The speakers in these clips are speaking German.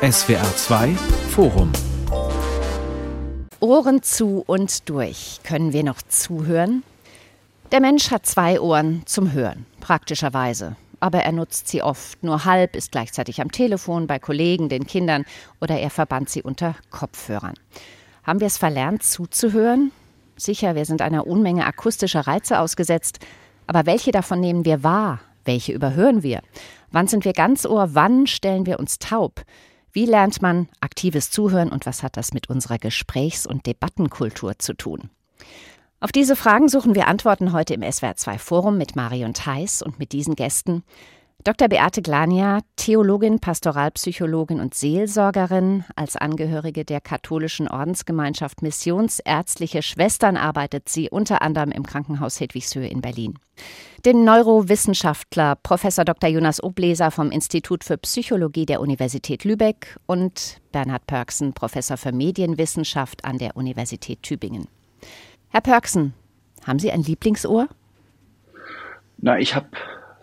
SWR 2 Forum Ohren zu und durch. Können wir noch zuhören? Der Mensch hat zwei Ohren zum Hören, praktischerweise. Aber er nutzt sie oft nur halb, ist gleichzeitig am Telefon, bei Kollegen, den Kindern oder er verbannt sie unter Kopfhörern. Haben wir es verlernt, zuzuhören? Sicher, wir sind einer Unmenge akustischer Reize ausgesetzt. Aber welche davon nehmen wir wahr? Welche überhören wir? Wann sind wir ganz Ohr? Wann stellen wir uns taub? Wie lernt man aktives Zuhören und was hat das mit unserer Gesprächs- und Debattenkultur zu tun? Auf diese Fragen suchen wir Antworten heute im SWR2 Forum mit Marion Theis und mit diesen Gästen. Dr. Beate Glania, Theologin, Pastoralpsychologin und Seelsorgerin, als Angehörige der katholischen Ordensgemeinschaft Missionsärztliche Schwestern arbeitet sie unter anderem im Krankenhaus Hedwigshöhe in Berlin. Den Neurowissenschaftler Prof. Dr. Jonas Obleser vom Institut für Psychologie der Universität Lübeck und Bernhard Pörksen, Professor für Medienwissenschaft an der Universität Tübingen. Herr Pörksen, haben Sie ein Lieblingsohr? Na, ich habe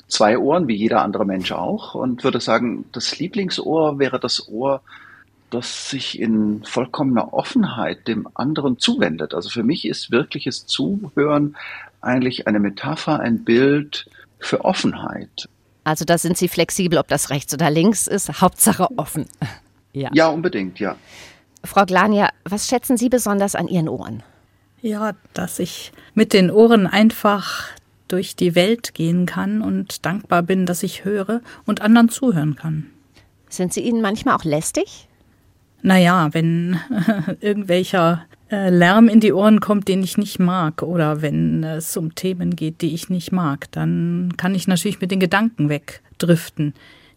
zwei Ohren, wie jeder andere Mensch auch, und würde sagen, das Lieblingsohr wäre das Ohr, das sich in vollkommener Offenheit dem anderen zuwendet. Also für mich ist wirkliches Zuhören eigentlich eine Metapher, ein Bild für Offenheit. Also da sind Sie flexibel, ob das rechts oder links ist, Hauptsache offen. Ja, ja unbedingt, ja. Frau Glania, was schätzen Sie besonders an Ihren Ohren? Ja, dass ich mit den Ohren einfach durch die Welt gehen kann und dankbar bin, dass ich höre und anderen zuhören kann. Sind sie Ihnen manchmal auch lästig? Naja, wenn irgendwelcher äh, Lärm in die Ohren kommt, den ich nicht mag, oder wenn es um Themen geht, die ich nicht mag, dann kann ich natürlich mit den Gedanken wegdriften.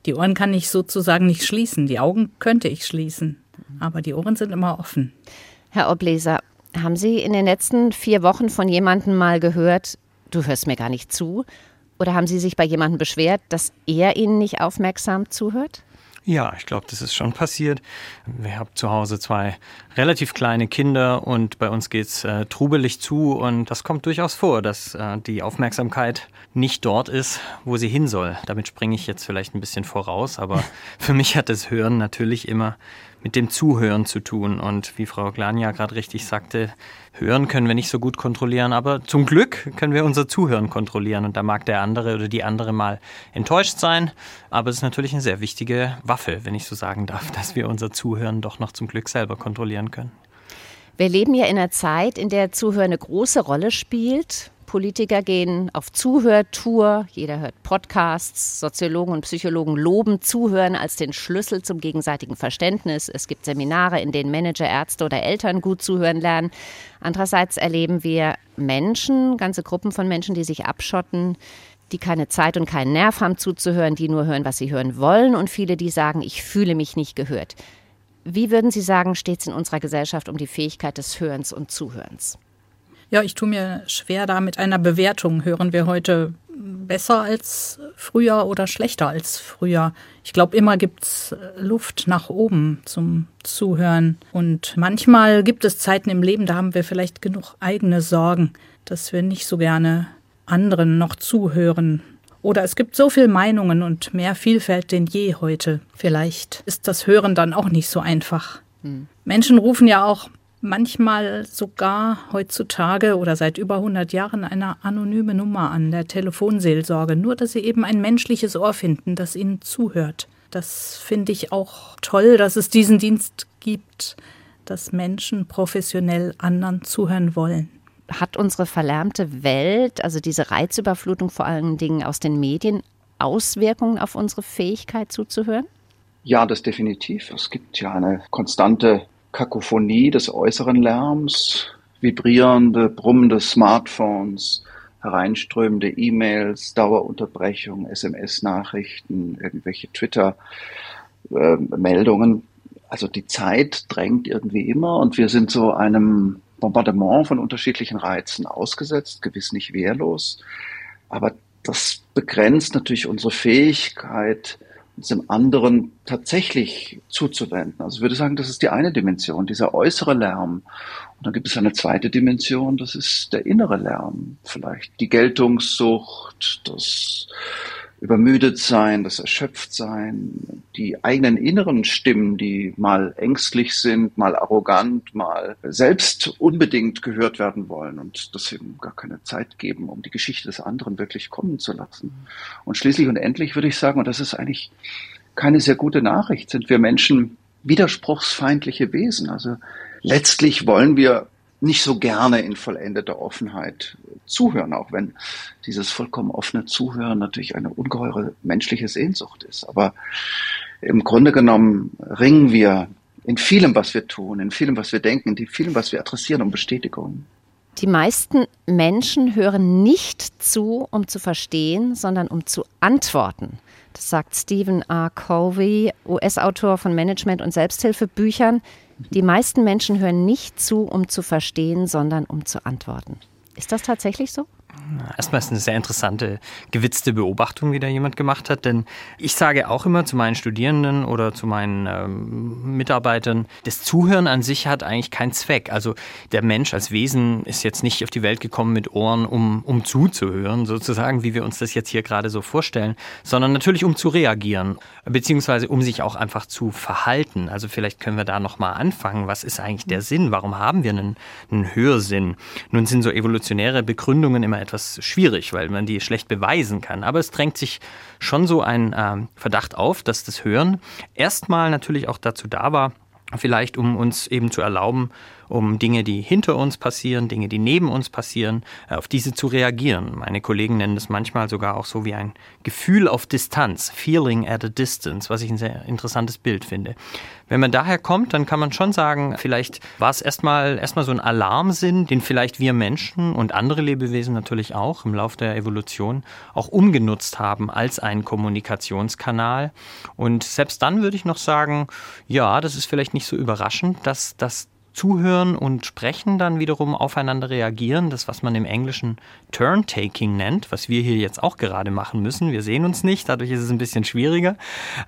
Die Ohren kann ich sozusagen nicht schließen, die Augen könnte ich schließen, aber die Ohren sind immer offen. Herr Obleser, haben Sie in den letzten vier Wochen von jemandem mal gehört, du hörst mir gar nicht zu? Oder haben Sie sich bei jemandem beschwert, dass er Ihnen nicht aufmerksam zuhört? Ja, ich glaube, das ist schon passiert. Wir haben zu Hause zwei relativ kleine Kinder und bei uns geht's äh, trubelig zu und das kommt durchaus vor, dass äh, die Aufmerksamkeit nicht dort ist, wo sie hin soll. Damit springe ich jetzt vielleicht ein bisschen voraus, aber für mich hat das Hören natürlich immer mit dem Zuhören zu tun. Und wie Frau Glania gerade richtig sagte, hören können wir nicht so gut kontrollieren, aber zum Glück können wir unser Zuhören kontrollieren. Und da mag der andere oder die andere mal enttäuscht sein, aber es ist natürlich eine sehr wichtige Waffe, wenn ich so sagen darf, dass wir unser Zuhören doch noch zum Glück selber kontrollieren können. Wir leben ja in einer Zeit, in der Zuhören eine große Rolle spielt. Politiker gehen auf Zuhörtour, jeder hört Podcasts, Soziologen und Psychologen loben Zuhören als den Schlüssel zum gegenseitigen Verständnis. Es gibt Seminare, in denen Manager, Ärzte oder Eltern gut zuhören lernen. Andererseits erleben wir Menschen, ganze Gruppen von Menschen, die sich abschotten, die keine Zeit und keinen Nerv haben zuzuhören, die nur hören, was sie hören wollen und viele, die sagen, ich fühle mich nicht gehört. Wie würden Sie sagen, steht es in unserer Gesellschaft um die Fähigkeit des Hörens und Zuhörens? Ja, ich tue mir schwer da mit einer Bewertung. Hören wir heute besser als früher oder schlechter als früher? Ich glaube, immer gibt's Luft nach oben zum Zuhören. Und manchmal gibt es Zeiten im Leben, da haben wir vielleicht genug eigene Sorgen, dass wir nicht so gerne anderen noch zuhören. Oder es gibt so viele Meinungen und mehr Vielfalt denn je heute. Vielleicht ist das Hören dann auch nicht so einfach. Hm. Menschen rufen ja auch manchmal sogar heutzutage oder seit über 100 Jahren eine anonyme Nummer an der Telefonseelsorge, nur dass sie eben ein menschliches Ohr finden, das ihnen zuhört. Das finde ich auch toll, dass es diesen Dienst gibt, dass Menschen professionell anderen zuhören wollen. Hat unsere verlärmte Welt, also diese Reizüberflutung vor allen Dingen aus den Medien, Auswirkungen auf unsere Fähigkeit zuzuhören? Ja, das definitiv. Es gibt ja eine konstante Kakophonie des äußeren Lärms, vibrierende, brummende Smartphones, hereinströmende E-Mails, Dauerunterbrechung, SMS-Nachrichten, irgendwelche Twitter-Meldungen. Also die Zeit drängt irgendwie immer und wir sind so einem Bombardement von unterschiedlichen Reizen ausgesetzt, gewiss nicht wehrlos. Aber das begrenzt natürlich unsere Fähigkeit, dem anderen tatsächlich zuzuwenden. Also ich würde sagen, das ist die eine Dimension, dieser äußere Lärm. Und dann gibt es eine zweite Dimension, das ist der innere Lärm. Vielleicht die Geltungssucht, das übermüdet sein, das erschöpft sein, die eigenen inneren Stimmen, die mal ängstlich sind, mal arrogant, mal selbst unbedingt gehört werden wollen und deswegen gar keine Zeit geben, um die Geschichte des anderen wirklich kommen zu lassen. Und schließlich und endlich würde ich sagen, und das ist eigentlich keine sehr gute Nachricht, sind wir Menschen widerspruchsfeindliche Wesen. Also letztlich wollen wir nicht so gerne in vollendeter Offenheit zuhören, auch wenn dieses vollkommen offene Zuhören natürlich eine ungeheure menschliche Sehnsucht ist. Aber im Grunde genommen ringen wir in vielem, was wir tun, in vielem, was wir denken, in vielem, was wir adressieren, um Bestätigung. Die meisten Menschen hören nicht zu, um zu verstehen, sondern um zu antworten. Das sagt Stephen R. Covey, US-Autor von Management- und Selbsthilfebüchern. Die meisten Menschen hören nicht zu, um zu verstehen, sondern um zu antworten. Ist das tatsächlich so? Erstmal ist eine sehr interessante, gewitzte Beobachtung, die da jemand gemacht hat. Denn ich sage auch immer zu meinen Studierenden oder zu meinen ähm, Mitarbeitern, das Zuhören an sich hat eigentlich keinen Zweck. Also der Mensch als Wesen ist jetzt nicht auf die Welt gekommen mit Ohren, um, um zuzuhören, sozusagen, wie wir uns das jetzt hier gerade so vorstellen, sondern natürlich um zu reagieren, beziehungsweise um sich auch einfach zu verhalten. Also vielleicht können wir da nochmal anfangen. Was ist eigentlich der Sinn? Warum haben wir einen, einen Hörsinn? Nun sind so evolutionäre Begründungen immer etwas schwierig, weil man die schlecht beweisen kann. Aber es drängt sich schon so ein äh, Verdacht auf, dass das Hören erstmal natürlich auch dazu da war, vielleicht um uns eben zu erlauben, um Dinge, die hinter uns passieren, Dinge, die neben uns passieren, äh, auf diese zu reagieren. Meine Kollegen nennen das manchmal sogar auch so wie ein Gefühl auf Distanz, Feeling at a Distance, was ich ein sehr interessantes Bild finde. Wenn man daher kommt, dann kann man schon sagen, vielleicht war es erstmal erstmal so ein Alarmsinn, den vielleicht wir Menschen und andere Lebewesen natürlich auch im Laufe der Evolution auch umgenutzt haben als einen Kommunikationskanal. Und selbst dann würde ich noch sagen, ja, das ist vielleicht nicht so überraschend, dass das Zuhören und Sprechen dann wiederum aufeinander reagieren. Das, was man im Englischen Turn-Taking nennt, was wir hier jetzt auch gerade machen müssen. Wir sehen uns nicht, dadurch ist es ein bisschen schwieriger.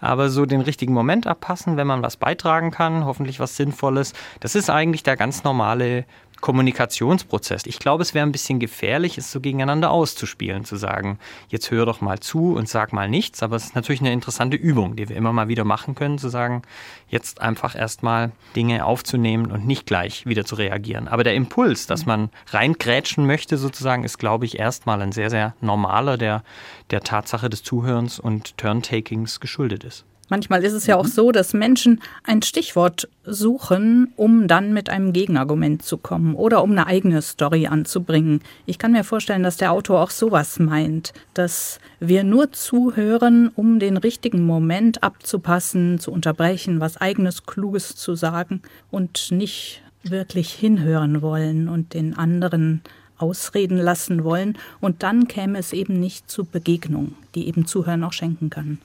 Aber so den richtigen Moment abpassen, wenn man was beitragen kann, hoffentlich was Sinnvolles, das ist eigentlich der ganz normale Kommunikationsprozess. Ich glaube, es wäre ein bisschen gefährlich, es so gegeneinander auszuspielen, zu sagen, jetzt hör doch mal zu und sag mal nichts. Aber es ist natürlich eine interessante Übung, die wir immer mal wieder machen können, zu sagen, jetzt einfach erstmal Dinge aufzunehmen und nicht gleich wieder zu reagieren. Aber der Impuls, dass man reingrätschen möchte, sozusagen, ist, glaube ich, erstmal ein sehr, sehr normaler, der der Tatsache des Zuhörens und Turntakings geschuldet ist. Manchmal ist es ja auch mhm. so, dass Menschen ein Stichwort suchen, um dann mit einem Gegenargument zu kommen oder um eine eigene Story anzubringen. Ich kann mir vorstellen, dass der Autor auch sowas meint, dass wir nur zuhören, um den richtigen Moment abzupassen, zu unterbrechen, was eigenes Kluges zu sagen und nicht wirklich hinhören wollen und den anderen ausreden lassen wollen. Und dann käme es eben nicht zu Begegnung, die eben Zuhören auch schenken kann.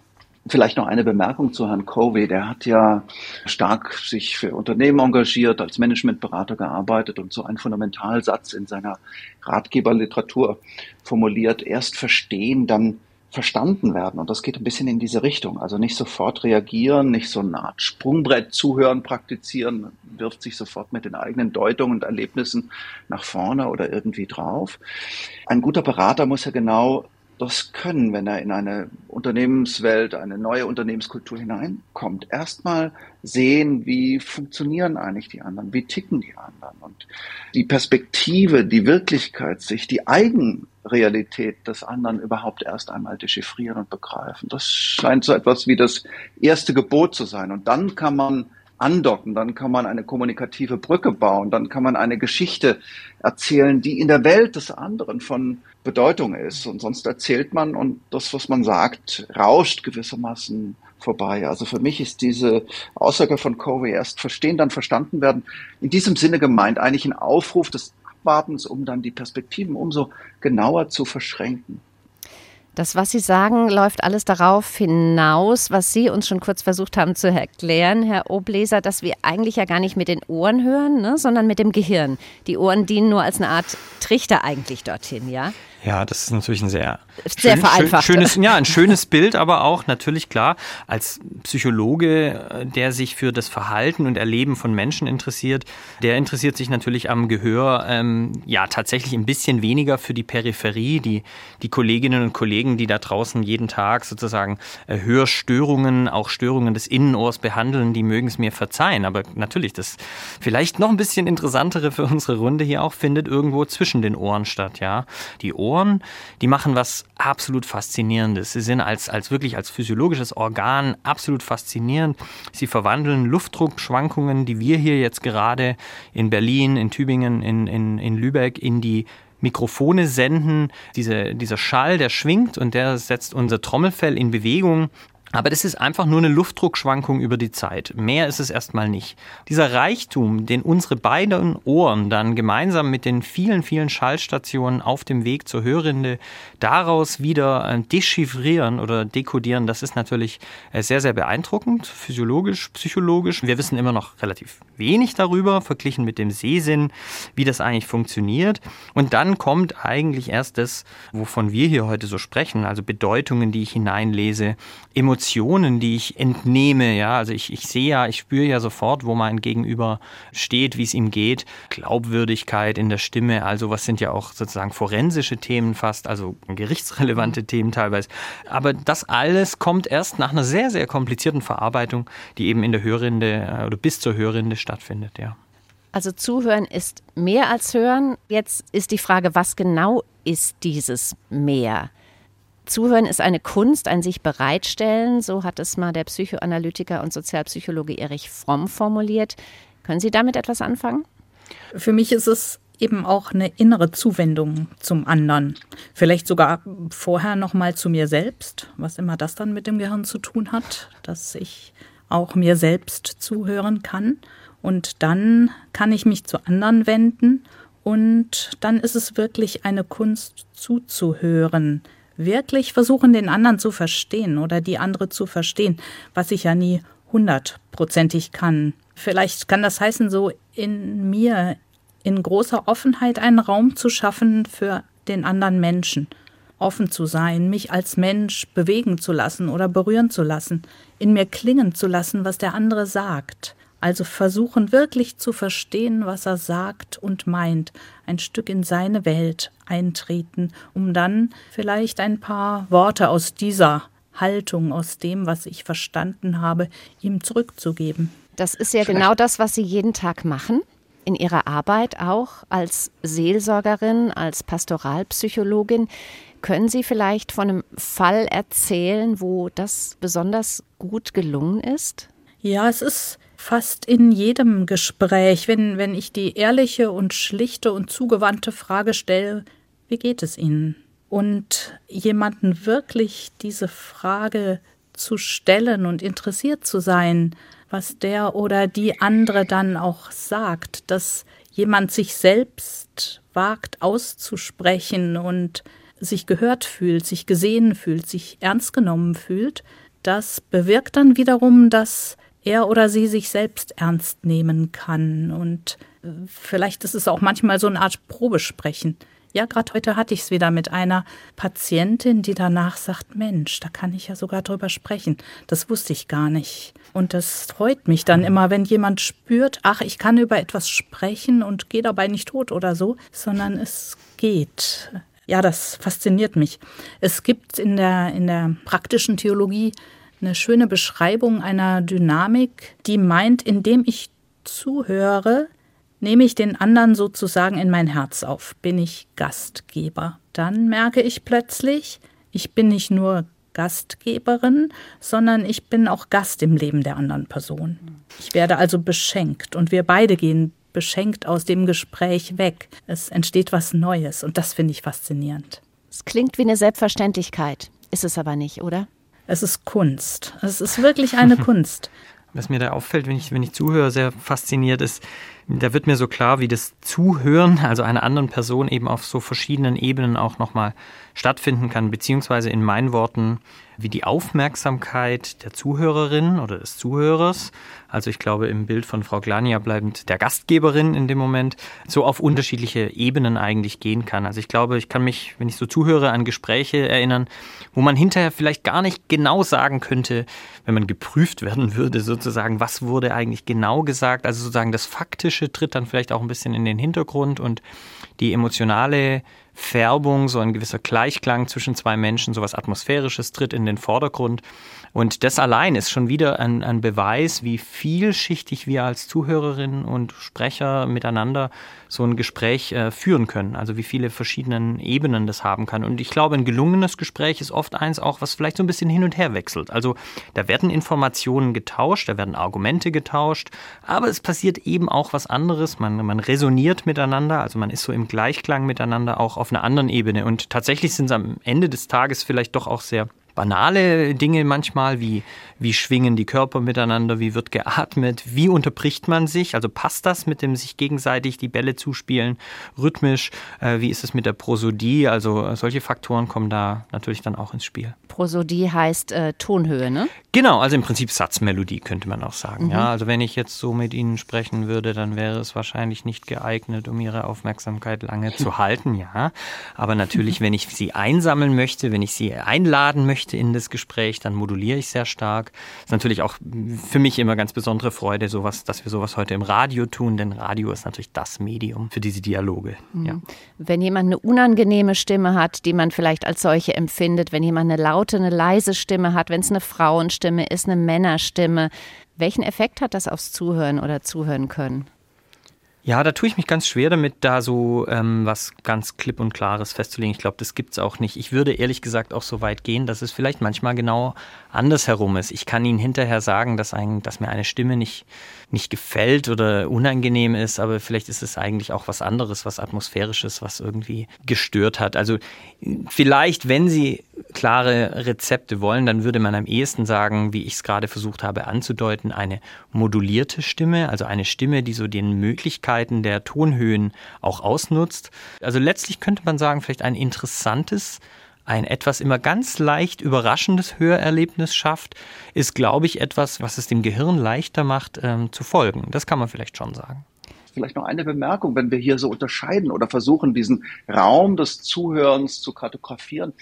Vielleicht noch eine Bemerkung zu Herrn Covey. Der hat ja stark sich für Unternehmen engagiert, als Managementberater gearbeitet und so einen Fundamentalsatz in seiner Ratgeberliteratur formuliert. Erst verstehen, dann verstanden werden. Und das geht ein bisschen in diese Richtung. Also nicht sofort reagieren, nicht so eine Art Sprungbrett zuhören, praktizieren, wirft sich sofort mit den eigenen Deutungen und Erlebnissen nach vorne oder irgendwie drauf. Ein guter Berater muss ja genau das können, wenn er in eine Unternehmenswelt, eine neue Unternehmenskultur hineinkommt. Erstmal sehen, wie funktionieren eigentlich die anderen, wie ticken die anderen und die Perspektive, die Wirklichkeit, sich die Eigenrealität des anderen überhaupt erst einmal dechiffrieren und begreifen. Das scheint so etwas wie das erste Gebot zu sein. Und dann kann man andocken, dann kann man eine kommunikative Brücke bauen, dann kann man eine Geschichte erzählen, die in der Welt des anderen von Bedeutung ist. Und sonst erzählt man und das, was man sagt, rauscht gewissermaßen vorbei. Also für mich ist diese Aussage von Covey erst verstehen, dann verstanden werden, in diesem Sinne gemeint, eigentlich ein Aufruf des Abwartens, um dann die Perspektiven umso genauer zu verschränken. Das, was Sie sagen, läuft alles darauf hinaus, was Sie uns schon kurz versucht haben zu erklären, Herr Obleser, dass wir eigentlich ja gar nicht mit den Ohren hören, ne, sondern mit dem Gehirn. Die Ohren dienen nur als eine Art Trichter eigentlich dorthin, ja? Ja, das ist natürlich ein sehr, sehr schön, vereinfacht. schönes, ja, ein schönes Bild, aber auch natürlich klar, als Psychologe, äh, der sich für das Verhalten und Erleben von Menschen interessiert, der interessiert sich natürlich am Gehör ähm, ja tatsächlich ein bisschen weniger für die Peripherie, die, die Kolleginnen und Kollegen, die da draußen jeden Tag sozusagen äh, Hörstörungen, auch Störungen des Innenohrs behandeln, die mögen es mir verzeihen. Aber natürlich, das vielleicht noch ein bisschen interessantere für unsere Runde hier auch findet irgendwo zwischen den Ohren statt, ja. Die Ohren Ohren, die machen was absolut Faszinierendes. Sie sind als, als wirklich als physiologisches Organ absolut faszinierend. Sie verwandeln Luftdruckschwankungen, die wir hier jetzt gerade in Berlin, in Tübingen, in, in, in Lübeck in die Mikrofone senden. Diese, dieser Schall, der schwingt und der setzt unser Trommelfell in Bewegung. Aber das ist einfach nur eine Luftdruckschwankung über die Zeit. Mehr ist es erstmal nicht. Dieser Reichtum, den unsere beiden Ohren dann gemeinsam mit den vielen, vielen Schallstationen auf dem Weg zur Hörrinde daraus wieder äh, dechiffrieren oder dekodieren, das ist natürlich äh, sehr, sehr beeindruckend, physiologisch, psychologisch. Wir wissen immer noch relativ wenig darüber, verglichen mit dem Sehsinn, wie das eigentlich funktioniert. Und dann kommt eigentlich erst das, wovon wir hier heute so sprechen, also Bedeutungen, die ich hineinlese, Emotionen, Emotionen, die ich entnehme. Ja, also ich, ich sehe ja, ich spüre ja sofort, wo mein Gegenüber steht, wie es ihm geht. Glaubwürdigkeit in der Stimme, also was sind ja auch sozusagen forensische Themen fast, also gerichtsrelevante mhm. Themen teilweise. Aber das alles kommt erst nach einer sehr, sehr komplizierten Verarbeitung, die eben in der Hörrinde äh, oder bis zur Hörrinde stattfindet, ja. Also zuhören ist mehr als hören. Jetzt ist die Frage, was genau ist dieses mehr? Zuhören ist eine Kunst, ein sich bereitstellen, so hat es mal der Psychoanalytiker und Sozialpsychologe Erich Fromm formuliert. Können Sie damit etwas anfangen? Für mich ist es eben auch eine innere Zuwendung zum anderen. Vielleicht sogar vorher noch mal zu mir selbst, was immer das dann mit dem Gehirn zu tun hat, dass ich auch mir selbst zuhören kann und dann kann ich mich zu anderen wenden und dann ist es wirklich eine Kunst zuzuhören, wirklich versuchen, den anderen zu verstehen oder die andere zu verstehen, was ich ja nie hundertprozentig kann. Vielleicht kann das heißen, so in mir in großer Offenheit einen Raum zu schaffen für den anderen Menschen. Offen zu sein, mich als Mensch bewegen zu lassen oder berühren zu lassen, in mir klingen zu lassen, was der andere sagt. Also versuchen wirklich zu verstehen, was er sagt und meint, ein Stück in seine Welt eintreten, um dann vielleicht ein paar Worte aus dieser Haltung, aus dem, was ich verstanden habe, ihm zurückzugeben. Das ist ja genau das, was Sie jeden Tag machen in Ihrer Arbeit auch als Seelsorgerin, als Pastoralpsychologin. Können Sie vielleicht von einem Fall erzählen, wo das besonders gut gelungen ist? Ja, es ist fast in jedem Gespräch, wenn, wenn ich die ehrliche und schlichte und zugewandte Frage stelle, wie geht es Ihnen? Und jemanden wirklich diese Frage zu stellen und interessiert zu sein, was der oder die andere dann auch sagt, dass jemand sich selbst wagt auszusprechen und sich gehört fühlt, sich gesehen fühlt, sich ernst genommen fühlt, das bewirkt dann wiederum, dass er oder sie sich selbst ernst nehmen kann. Und äh, vielleicht ist es auch manchmal so eine Art Probesprechen. Ja, gerade heute hatte ich es wieder mit einer Patientin, die danach sagt, Mensch, da kann ich ja sogar drüber sprechen. Das wusste ich gar nicht. Und das freut mich dann immer, wenn jemand spürt, ach, ich kann über etwas sprechen und gehe dabei nicht tot oder so, sondern es geht. Ja, das fasziniert mich. Es gibt in der, in der praktischen Theologie eine schöne Beschreibung einer Dynamik, die meint, indem ich zuhöre, nehme ich den anderen sozusagen in mein Herz auf, bin ich Gastgeber. Dann merke ich plötzlich, ich bin nicht nur Gastgeberin, sondern ich bin auch Gast im Leben der anderen Person. Ich werde also beschenkt und wir beide gehen beschenkt aus dem Gespräch weg. Es entsteht was Neues und das finde ich faszinierend. Es klingt wie eine Selbstverständlichkeit, ist es aber nicht, oder? Es ist Kunst. Es ist wirklich eine Kunst. Was mir da auffällt, wenn ich, wenn ich zuhöre, sehr fasziniert ist, da wird mir so klar, wie das Zuhören, also einer anderen Person eben auf so verschiedenen Ebenen auch nochmal stattfinden kann, beziehungsweise in meinen Worten, wie die Aufmerksamkeit der Zuhörerin oder des Zuhörers, also ich glaube im Bild von Frau Glania bleibend der Gastgeberin in dem Moment, so auf unterschiedliche Ebenen eigentlich gehen kann. Also ich glaube, ich kann mich, wenn ich so zuhöre, an Gespräche erinnern, wo man hinterher vielleicht gar nicht genau sagen könnte, wenn man geprüft werden würde, sozusagen, was wurde eigentlich genau gesagt. Also sozusagen das Faktische tritt dann vielleicht auch ein bisschen in den Hintergrund und die emotionale Färbung, so ein gewisser Gleichklang zwischen zwei Menschen, so was Atmosphärisches tritt in den Vordergrund. Und das allein ist schon wieder ein, ein Beweis, wie vielschichtig wir als Zuhörerinnen und Sprecher miteinander so ein Gespräch äh, führen können. Also wie viele verschiedene Ebenen das haben kann. Und ich glaube, ein gelungenes Gespräch ist oft eins auch, was vielleicht so ein bisschen hin und her wechselt. Also da werden Informationen getauscht, da werden Argumente getauscht, aber es passiert eben auch was anderes. Man, man resoniert miteinander, also man ist so im Gleichklang miteinander auch auf einer anderen Ebene. Und tatsächlich sind es am Ende des Tages vielleicht doch auch sehr banale Dinge manchmal, wie, wie schwingen die Körper miteinander, wie wird geatmet, wie unterbricht man sich, also passt das mit dem sich gegenseitig die Bälle zuspielen, rhythmisch, äh, wie ist es mit der Prosodie, also solche Faktoren kommen da natürlich dann auch ins Spiel. Prosodie heißt äh, Tonhöhe, ne? Genau, also im Prinzip Satzmelodie könnte man auch sagen. Mhm. Ja, also wenn ich jetzt so mit Ihnen sprechen würde, dann wäre es wahrscheinlich nicht geeignet, um Ihre Aufmerksamkeit lange zu halten, ja. Aber natürlich, wenn ich Sie einsammeln möchte, wenn ich Sie einladen möchte in das Gespräch, dann moduliere ich sehr stark. Das ist natürlich auch für mich immer ganz besondere Freude, sowas, dass wir sowas heute im Radio tun, denn Radio ist natürlich das Medium für diese Dialoge. Mhm. Ja. Wenn jemand eine unangenehme Stimme hat, die man vielleicht als solche empfindet, wenn jemand eine laute, eine leise Stimme hat, wenn es eine Frauenstimme ist, eine Männerstimme. Welchen Effekt hat das aufs Zuhören oder Zuhören können? Ja, da tue ich mich ganz schwer damit, da so ähm, was ganz klipp und klares festzulegen. Ich glaube, das gibt es auch nicht. Ich würde ehrlich gesagt auch so weit gehen, dass es vielleicht manchmal genau andersherum ist. Ich kann Ihnen hinterher sagen, dass, ein, dass mir eine Stimme nicht, nicht gefällt oder unangenehm ist, aber vielleicht ist es eigentlich auch was anderes, was atmosphärisches, was irgendwie gestört hat. Also vielleicht, wenn Sie klare Rezepte wollen, dann würde man am ehesten sagen, wie ich es gerade versucht habe anzudeuten, eine modulierte Stimme, also eine Stimme, die so den Möglichkeiten der Tonhöhen auch ausnutzt. Also letztlich könnte man sagen, vielleicht ein interessantes ein etwas immer ganz leicht überraschendes Hörerlebnis schafft, ist, glaube ich, etwas, was es dem Gehirn leichter macht, ähm, zu folgen. Das kann man vielleicht schon sagen. Vielleicht noch eine Bemerkung, wenn wir hier so unterscheiden oder versuchen, diesen Raum des Zuhörens zu kartografieren,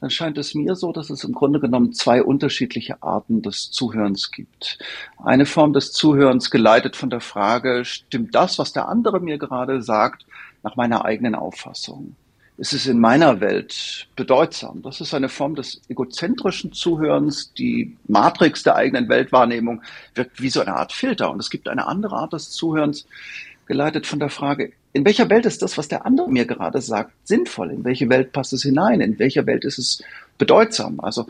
dann scheint es mir so, dass es im Grunde genommen zwei unterschiedliche Arten des Zuhörens gibt. Eine Form des Zuhörens geleitet von der Frage, stimmt das, was der andere mir gerade sagt, nach meiner eigenen Auffassung? ist es in meiner Welt bedeutsam. Das ist eine Form des egozentrischen Zuhörens. Die Matrix der eigenen Weltwahrnehmung wirkt wie so eine Art Filter. Und es gibt eine andere Art des Zuhörens, geleitet von der Frage, in welcher Welt ist das, was der andere mir gerade sagt, sinnvoll? In welche Welt passt es hinein? In welcher Welt ist es bedeutsam? Also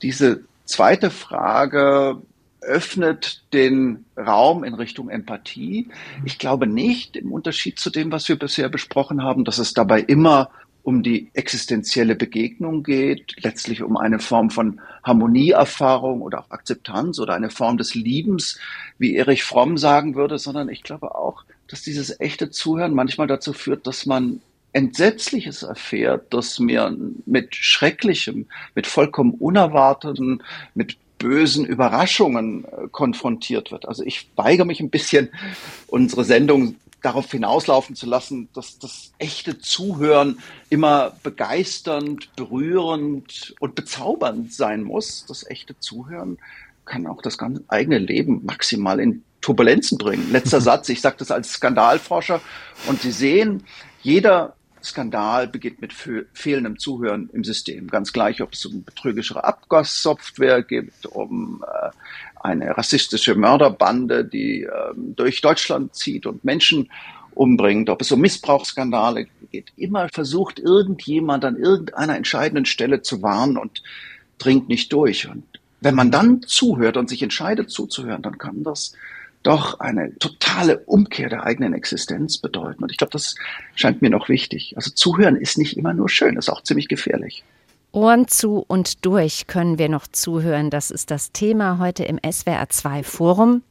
diese zweite Frage öffnet den Raum in Richtung Empathie. Ich glaube nicht, im Unterschied zu dem, was wir bisher besprochen haben, dass es dabei immer um die existenzielle Begegnung geht, letztlich um eine Form von Harmonieerfahrung oder auch Akzeptanz oder eine Form des Liebens, wie Erich Fromm sagen würde, sondern ich glaube auch, dass dieses echte Zuhören manchmal dazu führt, dass man Entsetzliches erfährt, dass mir mit Schrecklichem, mit vollkommen Unerwarteten, mit bösen Überraschungen äh, konfrontiert wird. Also ich weigere mich ein bisschen, unsere Sendung darauf hinauslaufen zu lassen, dass das echte Zuhören immer begeisternd, berührend und bezaubernd sein muss. Das echte Zuhören kann auch das ganze eigene Leben maximal in Turbulenzen bringen. Letzter Satz, ich sage das als Skandalforscher und Sie sehen, jeder Skandal beginnt mit fehlendem Zuhören im System. Ganz gleich, ob es um betrügerische Abgassoftware geht, um äh, eine rassistische Mörderbande, die ähm, durch Deutschland zieht und Menschen umbringt, ob es um Missbrauchsskandale geht. Immer versucht irgendjemand an irgendeiner entscheidenden Stelle zu warnen und dringt nicht durch. Und wenn man dann zuhört und sich entscheidet zuzuhören, dann kann das doch eine totale Umkehr der eigenen Existenz bedeuten. Und ich glaube, das scheint mir noch wichtig. Also zuhören ist nicht immer nur schön, ist auch ziemlich gefährlich. Ohren zu und durch können wir noch zuhören. Das ist das Thema heute im SWR2 Forum.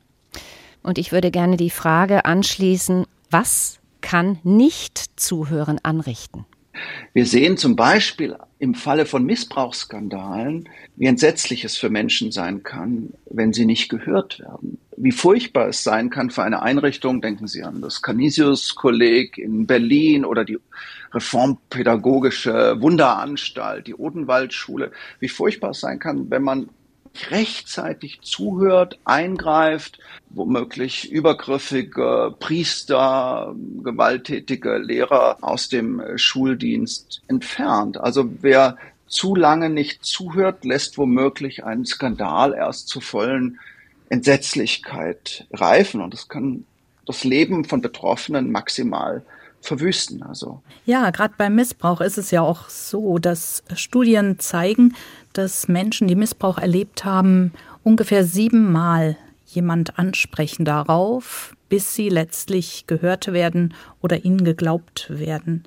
Und ich würde gerne die Frage anschließen, was kann nicht zuhören anrichten? Wir sehen zum Beispiel im Falle von Missbrauchsskandalen, wie entsetzlich es für Menschen sein kann, wenn sie nicht gehört werden. Wie furchtbar es sein kann für eine Einrichtung, denken Sie an das Canisius-Kolleg in Berlin oder die reformpädagogische Wunderanstalt, die Odenwaldschule, wie furchtbar es sein kann, wenn man rechtzeitig zuhört, eingreift, womöglich übergriffige Priester, gewalttätige Lehrer aus dem Schuldienst entfernt. Also wer zu lange nicht zuhört, lässt womöglich einen Skandal erst zur vollen Entsetzlichkeit reifen. Und das kann das Leben von Betroffenen maximal verwüsten. Also. Ja, gerade beim Missbrauch ist es ja auch so, dass Studien zeigen, dass Menschen, die Missbrauch erlebt haben, ungefähr siebenmal jemand ansprechen darauf, bis sie letztlich gehört werden oder ihnen geglaubt werden.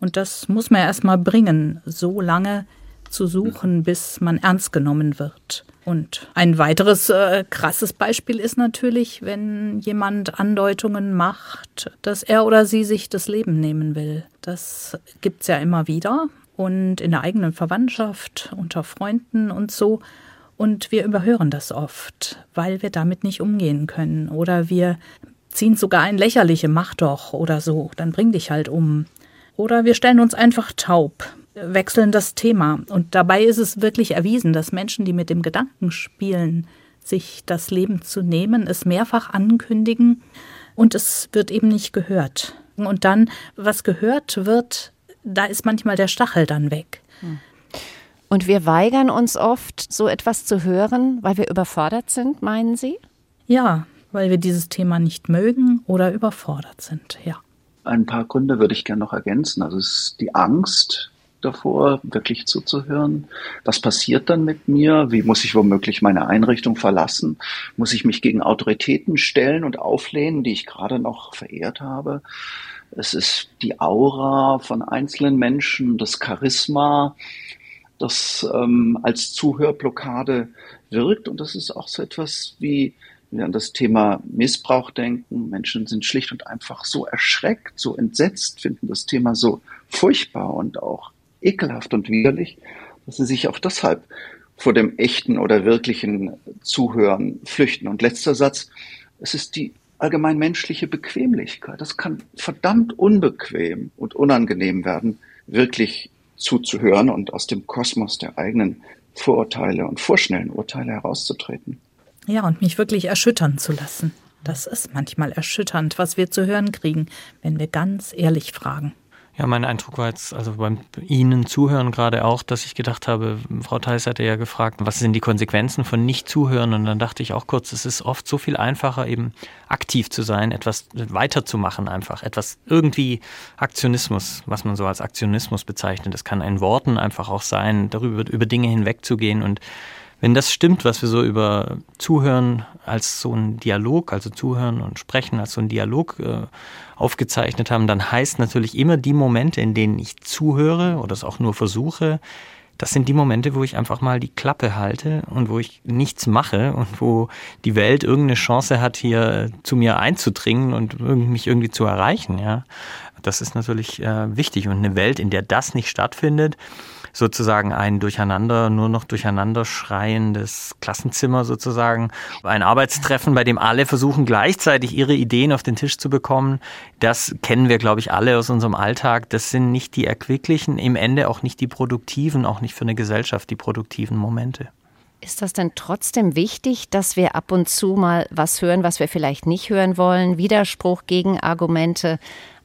Und das muss man erstmal bringen, so lange zu suchen, bis man ernst genommen wird. Und ein weiteres äh, krasses Beispiel ist natürlich, wenn jemand Andeutungen macht, dass er oder sie sich das Leben nehmen will. Das gibt's ja immer wieder und in der eigenen Verwandtschaft, unter Freunden und so. Und wir überhören das oft, weil wir damit nicht umgehen können. Oder wir ziehen sogar ein lächerliche Mach doch oder so, dann bring dich halt um. Oder wir stellen uns einfach taub, wechseln das Thema. Und dabei ist es wirklich erwiesen, dass Menschen, die mit dem Gedanken spielen, sich das Leben zu nehmen, es mehrfach ankündigen und es wird eben nicht gehört. Und dann, was gehört wird, da ist manchmal der Stachel dann weg. Und wir weigern uns oft, so etwas zu hören, weil wir überfordert sind, meinen Sie? Ja, weil wir dieses Thema nicht mögen oder überfordert sind, ja. Ein paar Gründe würde ich gerne noch ergänzen. Also es ist die Angst, davor, wirklich zuzuhören. Was passiert dann mit mir? Wie muss ich womöglich meine Einrichtung verlassen? Muss ich mich gegen Autoritäten stellen und auflehnen, die ich gerade noch verehrt habe? Es ist die Aura von einzelnen Menschen, das Charisma, das ähm, als Zuhörblockade wirkt. Und das ist auch so etwas wie wenn wir an das Thema Missbrauch denken. Menschen sind schlicht und einfach so erschreckt, so entsetzt, finden das Thema so furchtbar und auch ekelhaft und widerlich, dass sie sich auch deshalb vor dem echten oder wirklichen Zuhören flüchten. Und letzter Satz, es ist die allgemein menschliche Bequemlichkeit. Das kann verdammt unbequem und unangenehm werden, wirklich zuzuhören und aus dem Kosmos der eigenen Vorurteile und vorschnellen Urteile herauszutreten. Ja, und mich wirklich erschüttern zu lassen. Das ist manchmal erschütternd, was wir zu hören kriegen, wenn wir ganz ehrlich fragen. Ja, mein Eindruck war jetzt, also beim Ihnen zuhören gerade auch, dass ich gedacht habe, Frau Theis hatte ja gefragt, was sind die Konsequenzen von nicht zuhören? Und dann dachte ich auch kurz, es ist oft so viel einfacher, eben aktiv zu sein, etwas weiterzumachen einfach, etwas irgendwie Aktionismus, was man so als Aktionismus bezeichnet. Das kann in Worten einfach auch sein, darüber, über Dinge hinwegzugehen und wenn das stimmt, was wir so über Zuhören als so ein Dialog, also Zuhören und Sprechen als so ein Dialog äh, aufgezeichnet haben, dann heißt natürlich immer die Momente, in denen ich zuhöre oder es auch nur versuche, das sind die Momente, wo ich einfach mal die Klappe halte und wo ich nichts mache und wo die Welt irgendeine Chance hat, hier zu mir einzudringen und mich irgendwie zu erreichen. Ja, das ist natürlich äh, wichtig und eine Welt, in der das nicht stattfindet, sozusagen ein Durcheinander, nur noch durcheinander schreiendes Klassenzimmer sozusagen. Ein Arbeitstreffen, bei dem alle versuchen gleichzeitig ihre Ideen auf den Tisch zu bekommen. Das kennen wir, glaube ich, alle aus unserem Alltag. Das sind nicht die erquicklichen, im Ende auch nicht die produktiven, auch nicht für eine Gesellschaft die produktiven Momente. Ist das denn trotzdem wichtig, dass wir ab und zu mal was hören, was wir vielleicht nicht hören wollen? Widerspruch, Gegenargumente,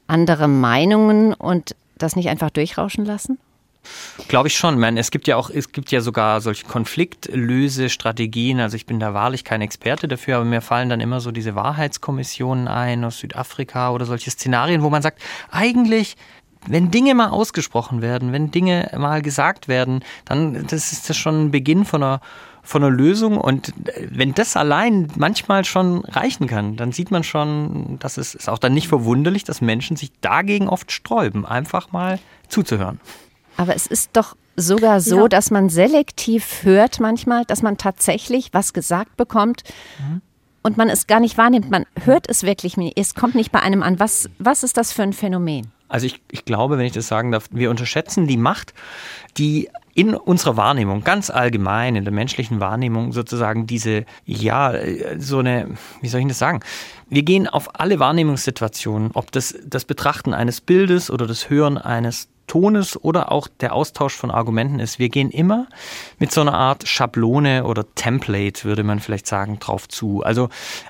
andere Meinungen und das nicht einfach durchrauschen lassen? Glaube ich schon. Man, es gibt ja auch, es gibt ja sogar solche Konfliktlösestrategien. Also ich bin da wahrlich kein Experte dafür, aber mir fallen dann immer so diese Wahrheitskommissionen ein aus Südafrika oder solche Szenarien, wo man sagt, eigentlich wenn Dinge mal ausgesprochen werden, wenn Dinge mal gesagt werden, dann das ist das schon ein Beginn von einer von einer Lösung und wenn das allein manchmal schon reichen kann, dann sieht man schon, dass es ist auch dann nicht verwunderlich, dass Menschen sich dagegen oft sträuben, einfach mal zuzuhören. Aber es ist doch sogar so, ja. dass man selektiv hört manchmal, dass man tatsächlich was gesagt bekommt, mhm. und man es gar nicht wahrnimmt. Man hört es wirklich nicht. Es kommt nicht bei einem an. Was, was ist das für ein Phänomen? Also ich, ich glaube, wenn ich das sagen darf, wir unterschätzen die Macht, die in unserer Wahrnehmung, ganz allgemein, in der menschlichen Wahrnehmung sozusagen diese, ja, so eine, wie soll ich das sagen? Wir gehen auf alle Wahrnehmungssituationen, ob das das Betrachten eines Bildes oder das Hören eines Tones oder auch der Austausch von Argumenten ist. Wir gehen immer mit so einer Art Schablone oder Template, würde man vielleicht sagen, drauf zu. Also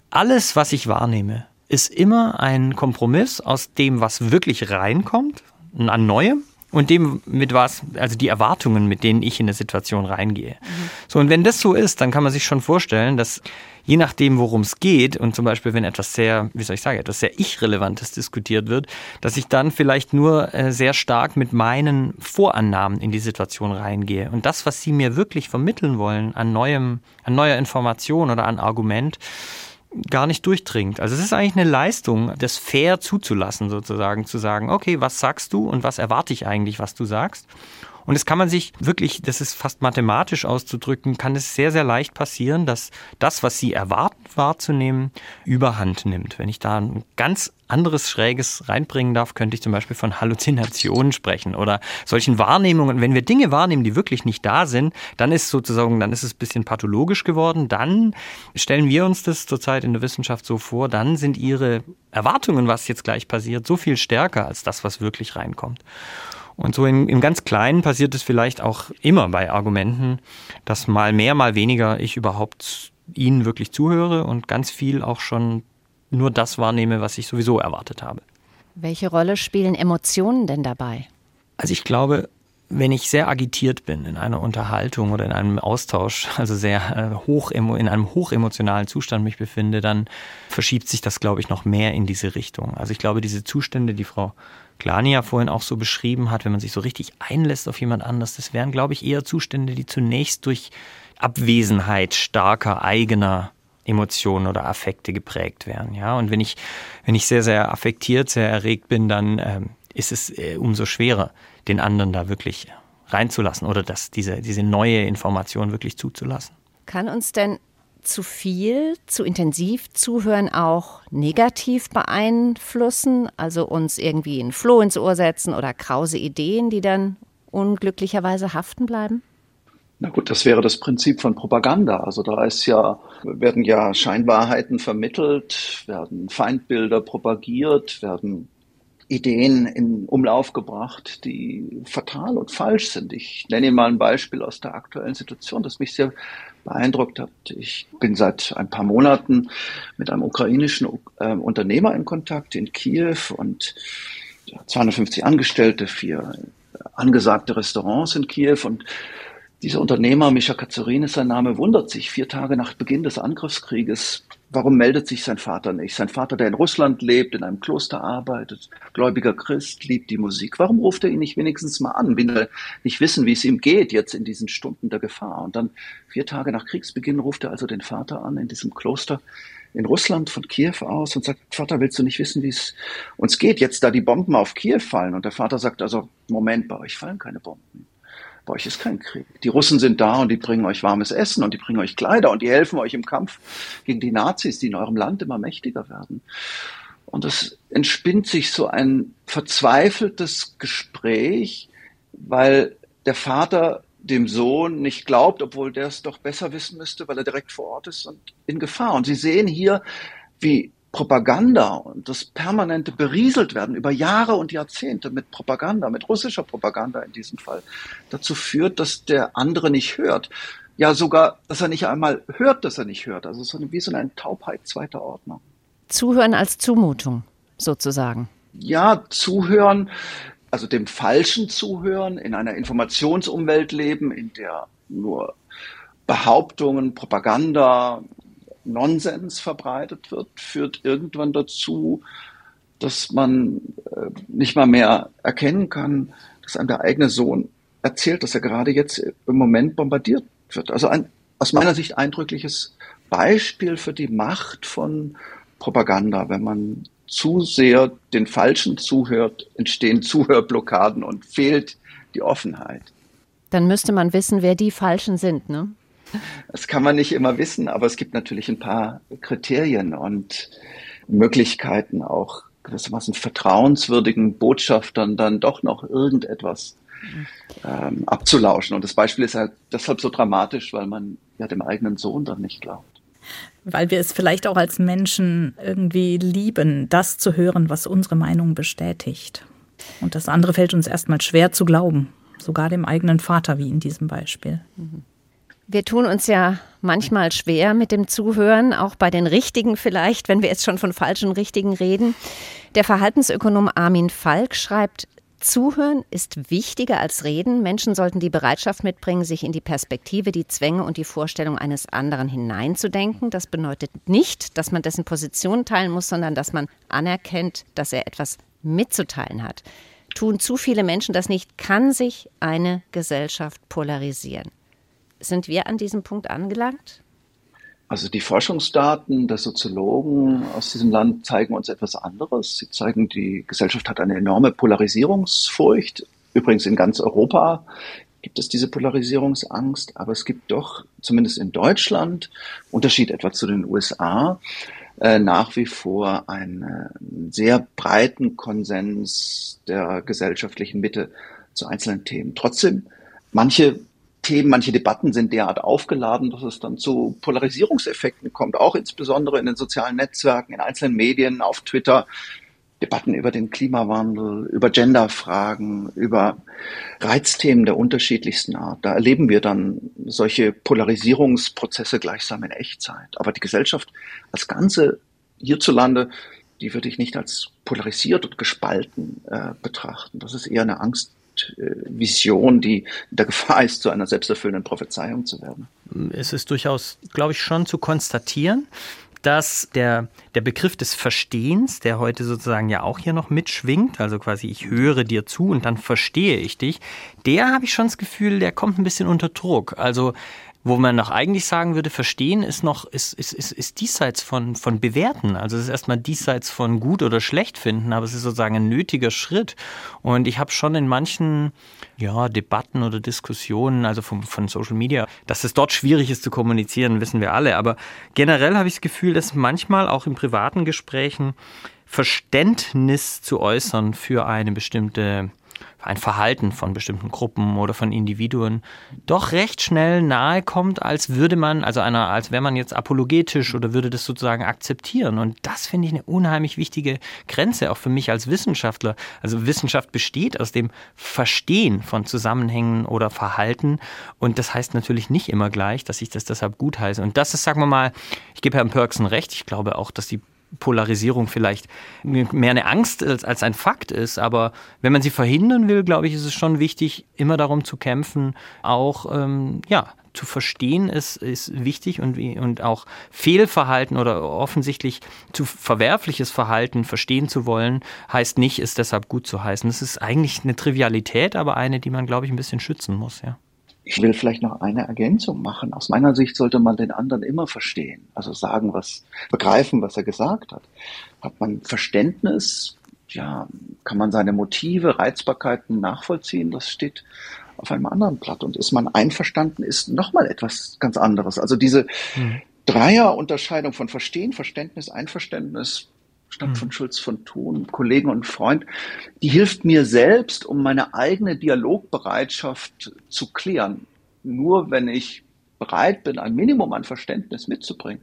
alles, was ich wahrnehme, ist immer ein Kompromiss aus dem, was wirklich reinkommt, an Neuem und dem, mit was, also die Erwartungen, mit denen ich in eine Situation reingehe. Mhm. So, und wenn das so ist, dann kann man sich schon vorstellen, dass je nachdem, worum es geht, und zum Beispiel, wenn etwas sehr, wie soll ich sagen, etwas sehr Ich-Relevantes diskutiert wird, dass ich dann vielleicht nur äh, sehr stark mit meinen Vorannahmen in die Situation reingehe. Und das, was Sie mir wirklich vermitteln wollen an neuem, an neuer Information oder an Argument, gar nicht durchdringt. Also es ist eigentlich eine Leistung, das fair zuzulassen, sozusagen, zu sagen, okay, was sagst du und was erwarte ich eigentlich, was du sagst? Und es kann man sich wirklich, das ist fast mathematisch auszudrücken, kann es sehr, sehr leicht passieren, dass das, was Sie erwarten wahrzunehmen, überhand nimmt. Wenn ich da ein ganz anderes Schräges reinbringen darf, könnte ich zum Beispiel von Halluzinationen sprechen oder solchen Wahrnehmungen. Wenn wir Dinge wahrnehmen, die wirklich nicht da sind, dann ist sozusagen, dann ist es ein bisschen pathologisch geworden. Dann stellen wir uns das zurzeit in der Wissenschaft so vor, dann sind ihre Erwartungen, was jetzt gleich passiert, so viel stärker als das, was wirklich reinkommt. Und so im, im ganz Kleinen passiert es vielleicht auch immer bei Argumenten, dass mal mehr, mal weniger ich überhaupt ihnen wirklich zuhöre und ganz viel auch schon nur das wahrnehme, was ich sowieso erwartet habe. Welche Rolle spielen Emotionen denn dabei? Also ich glaube, wenn ich sehr agitiert bin in einer Unterhaltung oder in einem Austausch, also sehr äh, hoch in einem hochemotionalen Zustand mich befinde, dann verschiebt sich das, glaube ich, noch mehr in diese Richtung. Also ich glaube, diese Zustände, die Frau Glani ja vorhin auch so beschrieben hat, wenn man sich so richtig einlässt auf jemand anders, das wären, glaube ich, eher Zustände, die zunächst durch Abwesenheit starker eigener Emotionen oder Affekte geprägt wären. Ja, und wenn ich, wenn ich sehr, sehr affektiert, sehr erregt bin, dann ähm, ist es äh, umso schwerer, den anderen da wirklich reinzulassen oder das, diese, diese neue Information wirklich zuzulassen. Kann uns denn zu viel, zu intensiv zuhören auch negativ beeinflussen, also uns irgendwie ein Floh ins Ohr setzen oder krause Ideen, die dann unglücklicherweise haften bleiben? Na gut, das wäre das Prinzip von Propaganda. Also da ist ja, werden ja Scheinwahrheiten vermittelt, werden Feindbilder propagiert, werden Ideen in Umlauf gebracht, die fatal und falsch sind. Ich nenne Ihnen mal ein Beispiel aus der aktuellen Situation, das mich sehr beeindruckt hat. Ich bin seit ein paar Monaten mit einem ukrainischen äh, Unternehmer in Kontakt in Kiew und 250 Angestellte, vier angesagte Restaurants in Kiew und dieser Unternehmer, Mischa Kazarin ist sein Name, wundert sich vier Tage nach Beginn des Angriffskrieges, warum meldet sich sein Vater nicht? Sein Vater, der in Russland lebt, in einem Kloster arbeitet, gläubiger Christ, liebt die Musik. Warum ruft er ihn nicht wenigstens mal an? Will er nicht wissen, wie es ihm geht jetzt in diesen Stunden der Gefahr? Und dann vier Tage nach Kriegsbeginn ruft er also den Vater an in diesem Kloster in Russland von Kiew aus und sagt, Vater, willst du nicht wissen, wie es uns geht, jetzt da die Bomben auf Kiew fallen? Und der Vater sagt also, Moment, bei euch fallen keine Bomben. Bei euch ist kein Krieg. Die Russen sind da und die bringen euch warmes Essen und die bringen euch Kleider und die helfen euch im Kampf gegen die Nazis, die in eurem Land immer mächtiger werden. Und es entspinnt sich so ein verzweifeltes Gespräch, weil der Vater dem Sohn nicht glaubt, obwohl der es doch besser wissen müsste, weil er direkt vor Ort ist und in Gefahr. Und Sie sehen hier, wie Propaganda und das permanente berieselt werden über Jahre und Jahrzehnte mit Propaganda, mit russischer Propaganda in diesem Fall, dazu führt, dass der andere nicht hört. Ja, sogar, dass er nicht einmal hört, dass er nicht hört. Also so wie so eine Taubheit zweiter Ordnung. Zuhören als Zumutung, sozusagen. Ja, zuhören, also dem Falschen zuhören, in einer Informationsumwelt leben, in der nur Behauptungen, Propaganda, Nonsens verbreitet wird, führt irgendwann dazu, dass man äh, nicht mal mehr erkennen kann, dass einem der eigene Sohn erzählt, dass er gerade jetzt im Moment bombardiert wird. Also ein aus meiner Sicht eindrückliches Beispiel für die Macht von Propaganda. Wenn man zu sehr den Falschen zuhört, entstehen Zuhörblockaden und fehlt die Offenheit. Dann müsste man wissen, wer die Falschen sind, ne? Das kann man nicht immer wissen, aber es gibt natürlich ein paar Kriterien und Möglichkeiten auch gewissermaßen vertrauenswürdigen Botschaftern dann doch noch irgendetwas ähm, abzulauschen. Und das Beispiel ist halt deshalb so dramatisch, weil man ja dem eigenen Sohn dann nicht glaubt. Weil wir es vielleicht auch als Menschen irgendwie lieben, das zu hören, was unsere Meinung bestätigt. Und das andere fällt uns erstmal schwer zu glauben, sogar dem eigenen Vater, wie in diesem Beispiel. Wir tun uns ja manchmal schwer mit dem Zuhören, auch bei den Richtigen vielleicht, wenn wir jetzt schon von falschen Richtigen reden. Der Verhaltensökonom Armin Falk schreibt, Zuhören ist wichtiger als Reden. Menschen sollten die Bereitschaft mitbringen, sich in die Perspektive, die Zwänge und die Vorstellung eines anderen hineinzudenken. Das bedeutet nicht, dass man dessen Position teilen muss, sondern dass man anerkennt, dass er etwas mitzuteilen hat. Tun zu viele Menschen das nicht, kann sich eine Gesellschaft polarisieren. Sind wir an diesem Punkt angelangt? Also die Forschungsdaten der Soziologen aus diesem Land zeigen uns etwas anderes. Sie zeigen, die Gesellschaft hat eine enorme Polarisierungsfurcht. Übrigens in ganz Europa gibt es diese Polarisierungsangst, aber es gibt doch, zumindest in Deutschland, Unterschied etwa zu den USA, äh, nach wie vor einen sehr breiten Konsens der gesellschaftlichen Mitte zu einzelnen Themen. Trotzdem, manche Themen, manche Debatten sind derart aufgeladen, dass es dann zu Polarisierungseffekten kommt, auch insbesondere in den sozialen Netzwerken, in einzelnen Medien, auf Twitter. Debatten über den Klimawandel, über Genderfragen, über Reizthemen der unterschiedlichsten Art. Da erleben wir dann solche Polarisierungsprozesse gleichsam in Echtzeit. Aber die Gesellschaft als Ganze hierzulande, die würde ich nicht als polarisiert und gespalten äh, betrachten. Das ist eher eine Angst Vision, die in der Gefahr ist, zu einer selbsterfüllenden Prophezeiung zu werden. Es ist durchaus, glaube ich, schon zu konstatieren, dass der, der Begriff des Verstehens, der heute sozusagen ja auch hier noch mitschwingt, also quasi ich höre dir zu und dann verstehe ich dich, der habe ich schon das Gefühl, der kommt ein bisschen unter Druck. Also wo man noch eigentlich sagen würde, verstehen ist noch, ist, ist, ist, ist diesseits von, von bewerten. Also es ist erstmal diesseits von gut oder schlecht finden, aber es ist sozusagen ein nötiger Schritt. Und ich habe schon in manchen ja, Debatten oder Diskussionen, also vom, von Social Media, dass es dort schwierig ist zu kommunizieren, wissen wir alle. Aber generell habe ich das Gefühl, dass manchmal auch in privaten Gesprächen Verständnis zu äußern für eine bestimmte ein Verhalten von bestimmten Gruppen oder von Individuen doch recht schnell nahe kommt, als würde man, also einer, als wäre man jetzt apologetisch oder würde das sozusagen akzeptieren. Und das finde ich eine unheimlich wichtige Grenze, auch für mich als Wissenschaftler. Also Wissenschaft besteht aus dem Verstehen von Zusammenhängen oder Verhalten. Und das heißt natürlich nicht immer gleich, dass ich das deshalb gut heiße. Und das ist, sagen wir mal, ich gebe Herrn Perksen recht. Ich glaube auch, dass die Polarisierung vielleicht mehr eine Angst als, als ein Fakt ist. Aber wenn man sie verhindern will, glaube ich, ist es schon wichtig, immer darum zu kämpfen, auch ähm, ja, zu verstehen ist, ist wichtig und, und auch Fehlverhalten oder offensichtlich zu verwerfliches Verhalten verstehen zu wollen, heißt nicht, es deshalb gut zu heißen. Das ist eigentlich eine Trivialität, aber eine, die man, glaube ich, ein bisschen schützen muss, ja. Ich will vielleicht noch eine Ergänzung machen. Aus meiner Sicht sollte man den anderen immer verstehen. Also sagen, was, begreifen, was er gesagt hat. Hat man Verständnis, ja, kann man seine Motive, Reizbarkeiten nachvollziehen. Das steht auf einem anderen Blatt. Und ist man einverstanden, ist nochmal etwas ganz anderes. Also diese mhm. Dreierunterscheidung von Verstehen, Verständnis, Einverständnis, Stadt von hm. Schulz von Thun, Kollegen und Freund, die hilft mir selbst, um meine eigene Dialogbereitschaft zu klären. Nur wenn ich bereit bin, ein Minimum an Verständnis mitzubringen,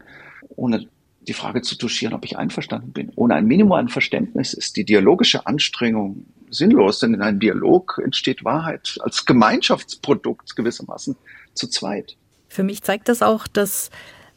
ohne die Frage zu touchieren, ob ich einverstanden bin. Ohne ein Minimum an Verständnis ist die dialogische Anstrengung sinnlos, denn in einem Dialog entsteht Wahrheit als Gemeinschaftsprodukt gewissermaßen zu zweit. Für mich zeigt das auch, dass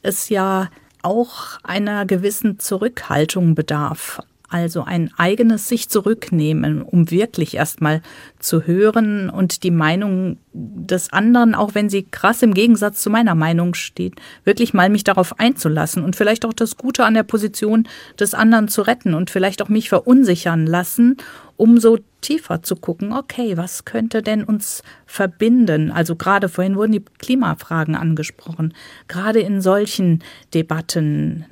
es ja auch einer gewissen Zurückhaltung bedarf. Also ein eigenes sich zurücknehmen, um wirklich erstmal zu hören und die Meinung des anderen, auch wenn sie krass im Gegensatz zu meiner Meinung steht, wirklich mal mich darauf einzulassen und vielleicht auch das Gute an der Position des anderen zu retten und vielleicht auch mich verunsichern lassen, um so tiefer zu gucken, okay, was könnte denn uns verbinden? Also gerade vorhin wurden die Klimafragen angesprochen. Gerade in solchen Debatten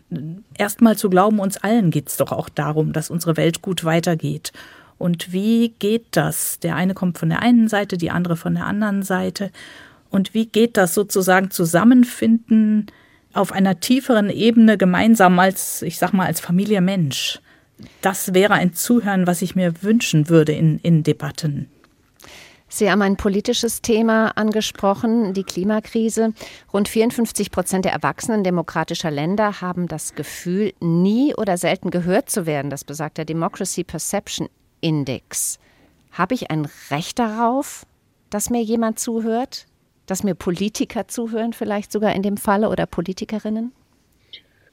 erstmal zu glauben, uns allen geht es doch auch darum, dass unsere Welt gut weitergeht. Und wie geht das? Der eine kommt von der einen Seite, die andere von der anderen Seite. Und wie geht das sozusagen Zusammenfinden auf einer tieferen Ebene gemeinsam als, ich sag mal, als Familie Mensch? Das wäre ein Zuhören, was ich mir wünschen würde in, in Debatten. Sie haben ein politisches Thema angesprochen, die Klimakrise. Rund 54 Prozent der Erwachsenen demokratischer Länder haben das Gefühl, nie oder selten gehört zu werden. Das besagt der Democracy Perception Index. Habe ich ein Recht darauf, dass mir jemand zuhört? Dass mir Politiker zuhören, vielleicht sogar in dem Falle oder Politikerinnen?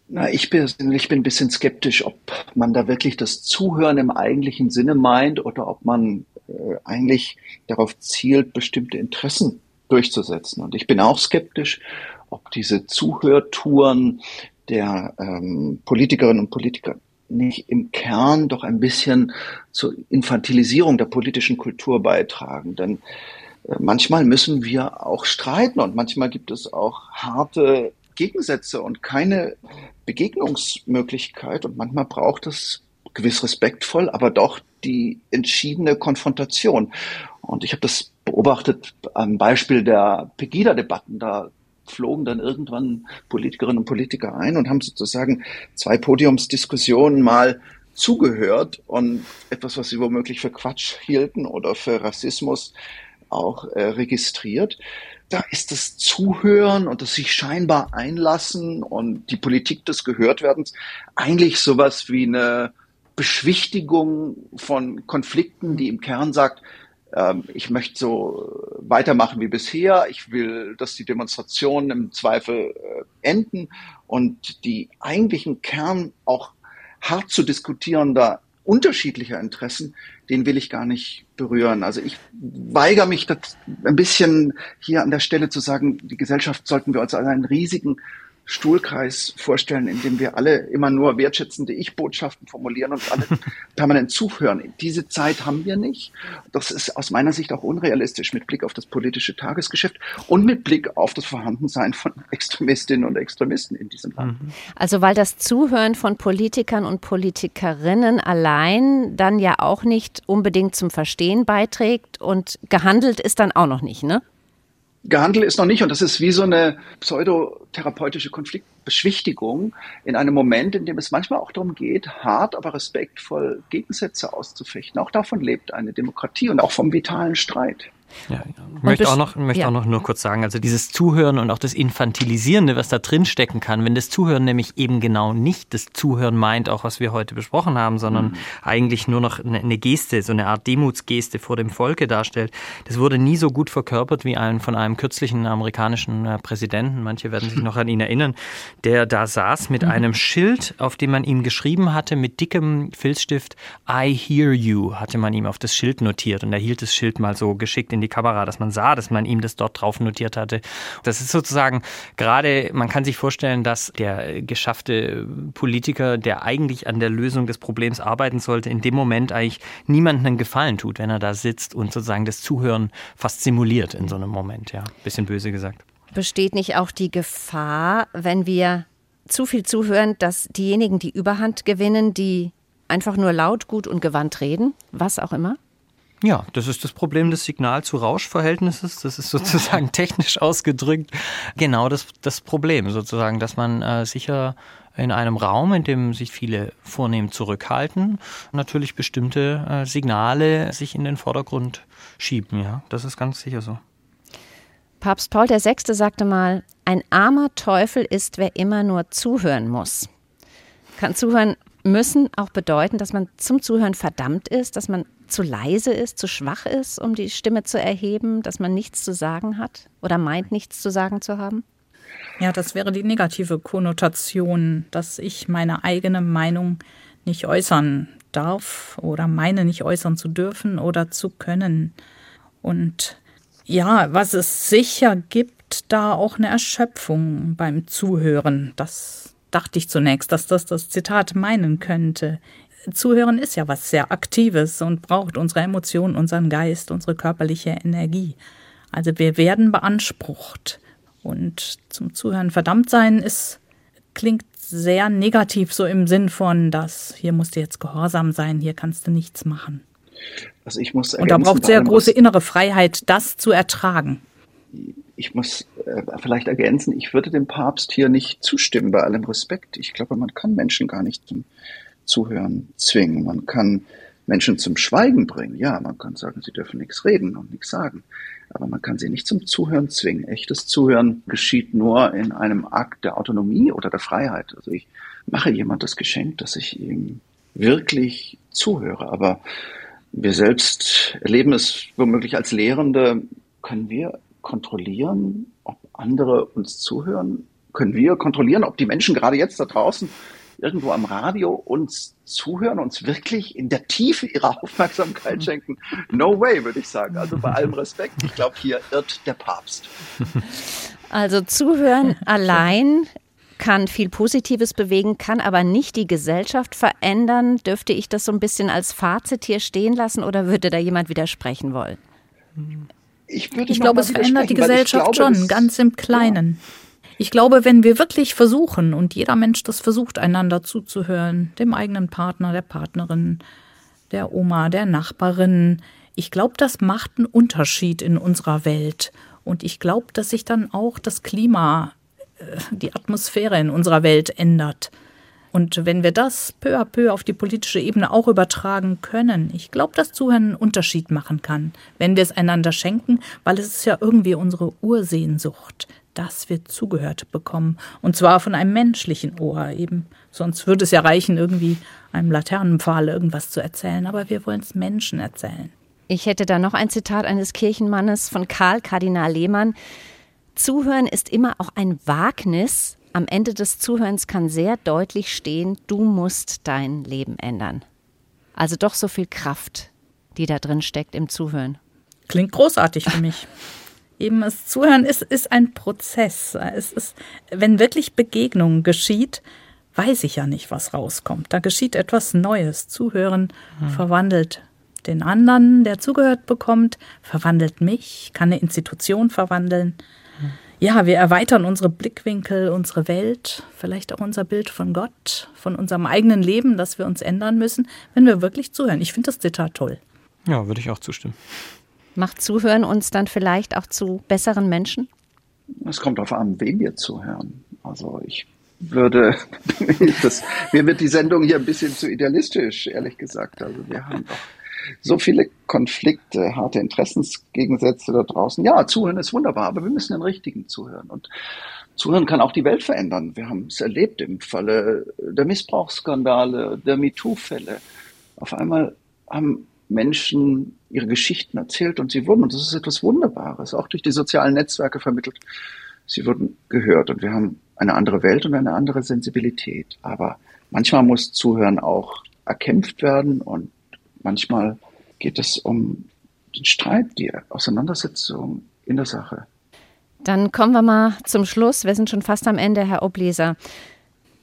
Na, ich persönlich bin ein bisschen skeptisch, ob man da wirklich das Zuhören im eigentlichen Sinne meint oder ob man äh, eigentlich darauf zielt, bestimmte Interessen durchzusetzen. Und ich bin auch skeptisch, ob diese Zuhörtouren der ähm, Politikerinnen und Politiker nicht im Kern doch ein bisschen zur Infantilisierung der politischen Kultur beitragen. Denn äh, manchmal müssen wir auch streiten und manchmal gibt es auch harte Gegensätze und keine Begegnungsmöglichkeit und manchmal braucht es gewiss respektvoll, aber doch die entschiedene Konfrontation. Und ich habe das beobachtet am Beispiel der Pegida-Debatten. Da flogen dann irgendwann Politikerinnen und Politiker ein und haben sozusagen zwei Podiumsdiskussionen mal zugehört und etwas, was sie womöglich für Quatsch hielten oder für Rassismus auch äh, registriert. Da ist das Zuhören und das sich scheinbar einlassen und die Politik des Gehörtwerdens eigentlich sowas wie eine Beschwichtigung von Konflikten, die im Kern sagt, ähm, ich möchte so weitermachen wie bisher, ich will, dass die Demonstrationen im Zweifel äh, enden und die eigentlichen Kern auch hart zu diskutierender unterschiedlicher Interessen, den will ich gar nicht berühren. Also ich weigere mich ein bisschen hier an der Stelle zu sagen, die Gesellschaft sollten wir uns als einen riesigen Stuhlkreis vorstellen, in dem wir alle immer nur wertschätzende Ich-Botschaften formulieren und alle permanent zuhören. Diese Zeit haben wir nicht. Das ist aus meiner Sicht auch unrealistisch mit Blick auf das politische Tagesgeschäft und mit Blick auf das Vorhandensein von Extremistinnen und Extremisten in diesem Land. Mhm. Also weil das Zuhören von Politikern und Politikerinnen allein dann ja auch nicht unbedingt zum Verstehen beiträgt und gehandelt ist dann auch noch nicht, ne? Gehandelt ist noch nicht und das ist wie so eine pseudotherapeutische Konfliktbeschwichtigung in einem Moment, in dem es manchmal auch darum geht, hart, aber respektvoll Gegensätze auszufechten. Auch davon lebt eine Demokratie und auch vom vitalen Streit. Ja, ich möchte, auch noch, möchte ja. auch noch nur kurz sagen, also dieses Zuhören und auch das Infantilisierende, was da drin stecken kann, wenn das Zuhören nämlich eben genau nicht das Zuhören meint, auch was wir heute besprochen haben, sondern mhm. eigentlich nur noch eine, Geste, so eine Art Demutsgeste vor dem Volke darstellt, das wurde nie so gut verkörpert wie ein von einem kürzlichen amerikanischen äh, Präsidenten, manche werden sich noch an ihn erinnern, der da saß mit mhm. einem Schild, auf dem man ihm geschrieben hatte, mit dickem Filzstift, I hear you, hatte man ihm auf das Schild notiert und er hielt das Schild mal so geschickt in die Kamera, dass man sah, dass man ihm das dort drauf notiert hatte. Das ist sozusagen gerade, man kann sich vorstellen, dass der geschaffte Politiker, der eigentlich an der Lösung des Problems arbeiten sollte, in dem Moment eigentlich niemandem einen Gefallen tut, wenn er da sitzt und sozusagen das Zuhören fast simuliert in so einem Moment, ja. Bisschen böse gesagt. Besteht nicht auch die Gefahr, wenn wir zu viel zuhören, dass diejenigen, die Überhand gewinnen, die einfach nur laut, gut und gewandt reden, was auch immer? Ja, das ist das Problem des Signal-zu-Rausch-Verhältnisses. Das ist sozusagen technisch ausgedrückt genau das, das Problem, sozusagen, dass man äh, sicher in einem Raum, in dem sich viele vornehm zurückhalten, natürlich bestimmte äh, Signale sich in den Vordergrund schieben. Ja, das ist ganz sicher so. Papst Paul VI. sagte mal, ein armer Teufel ist, wer immer nur zuhören muss. Kann zuhören müssen auch bedeuten, dass man zum Zuhören verdammt ist, dass man zu leise ist, zu schwach ist, um die Stimme zu erheben, dass man nichts zu sagen hat oder meint, nichts zu sagen zu haben? Ja, das wäre die negative Konnotation, dass ich meine eigene Meinung nicht äußern darf oder meine nicht äußern zu dürfen oder zu können. Und ja, was es sicher gibt, da auch eine Erschöpfung beim Zuhören. Das dachte ich zunächst, dass das das Zitat meinen könnte. Zuhören ist ja was sehr Aktives und braucht unsere Emotionen, unseren Geist, unsere körperliche Energie. Also wir werden beansprucht. Und zum Zuhören verdammt sein ist, klingt sehr negativ, so im Sinn von, dass hier musst du jetzt gehorsam sein, hier kannst du nichts machen. Also ich muss und da braucht sehr große innere Freiheit, das zu ertragen. ich muss äh, vielleicht ergänzen, ich würde dem Papst hier nicht zustimmen, bei allem Respekt. Ich glaube, man kann Menschen gar nicht zum Zuhören zwingen. Man kann Menschen zum Schweigen bringen. Ja, man kann sagen, sie dürfen nichts reden und nichts sagen. Aber man kann sie nicht zum Zuhören zwingen. Echtes Zuhören geschieht nur in einem Akt der Autonomie oder der Freiheit. Also ich mache jemand das Geschenk, dass ich ihm wirklich zuhöre. Aber wir selbst erleben es womöglich als Lehrende. Können wir kontrollieren, ob andere uns zuhören? Können wir kontrollieren, ob die Menschen gerade jetzt da draußen irgendwo am Radio uns zuhören, uns wirklich in der Tiefe ihrer Aufmerksamkeit schenken? No way, würde ich sagen. Also bei allem Respekt, ich glaube, hier irrt der Papst. Also zuhören allein kann viel Positives bewegen, kann aber nicht die Gesellschaft verändern. Dürfte ich das so ein bisschen als Fazit hier stehen lassen oder würde da jemand widersprechen wollen? Ich, ich glaube, es verändert die Gesellschaft glaube, schon, ganz im Kleinen. Ja. Ich glaube, wenn wir wirklich versuchen, und jeder Mensch das versucht, einander zuzuhören, dem eigenen Partner, der Partnerin, der Oma, der Nachbarin, ich glaube, das macht einen Unterschied in unserer Welt. Und ich glaube, dass sich dann auch das Klima, äh, die Atmosphäre in unserer Welt ändert. Und wenn wir das peu à peu auf die politische Ebene auch übertragen können, ich glaube, dass Zuhören einen Unterschied machen kann, wenn wir es einander schenken, weil es ist ja irgendwie unsere Ursehnsucht, dass wir zugehört bekommen. Und zwar von einem menschlichen Ohr eben. Sonst würde es ja reichen, irgendwie einem Laternenpfahl irgendwas zu erzählen. Aber wir wollen es Menschen erzählen. Ich hätte da noch ein Zitat eines Kirchenmannes von Karl Kardinal Lehmann. Zuhören ist immer auch ein Wagnis. Am Ende des Zuhörens kann sehr deutlich stehen, du musst dein Leben ändern. Also doch so viel Kraft, die da drin steckt im Zuhören. Klingt großartig für mich. eben das Zuhören ist, ist ein Prozess. Es ist, wenn wirklich Begegnung geschieht, weiß ich ja nicht, was rauskommt. Da geschieht etwas Neues. Zuhören mhm. verwandelt den anderen, der zugehört bekommt, verwandelt mich, kann eine Institution verwandeln. Mhm. Ja, wir erweitern unsere Blickwinkel, unsere Welt, vielleicht auch unser Bild von Gott, von unserem eigenen Leben, das wir uns ändern müssen, wenn wir wirklich zuhören. Ich finde das Zitat toll. Ja, würde ich auch zustimmen. Macht Zuhören uns dann vielleicht auch zu besseren Menschen? Es kommt darauf an, wem wir zuhören. Also ich würde, das, mir wird die Sendung hier ein bisschen zu idealistisch, ehrlich gesagt. Also wir haben doch so viele Konflikte, harte Interessensgegensätze da draußen. Ja, zuhören ist wunderbar, aber wir müssen den richtigen zuhören. Und zuhören kann auch die Welt verändern. Wir haben es erlebt im Falle der Missbrauchsskandale, der MeToo-Fälle. Auf einmal haben Menschen ihre Geschichten erzählt und sie wurden, und das ist etwas Wunderbares, auch durch die sozialen Netzwerke vermittelt, sie wurden gehört und wir haben eine andere Welt und eine andere Sensibilität. Aber manchmal muss Zuhören auch erkämpft werden und manchmal geht es um den Streit, die Auseinandersetzung in der Sache. Dann kommen wir mal zum Schluss. Wir sind schon fast am Ende, Herr Obleser.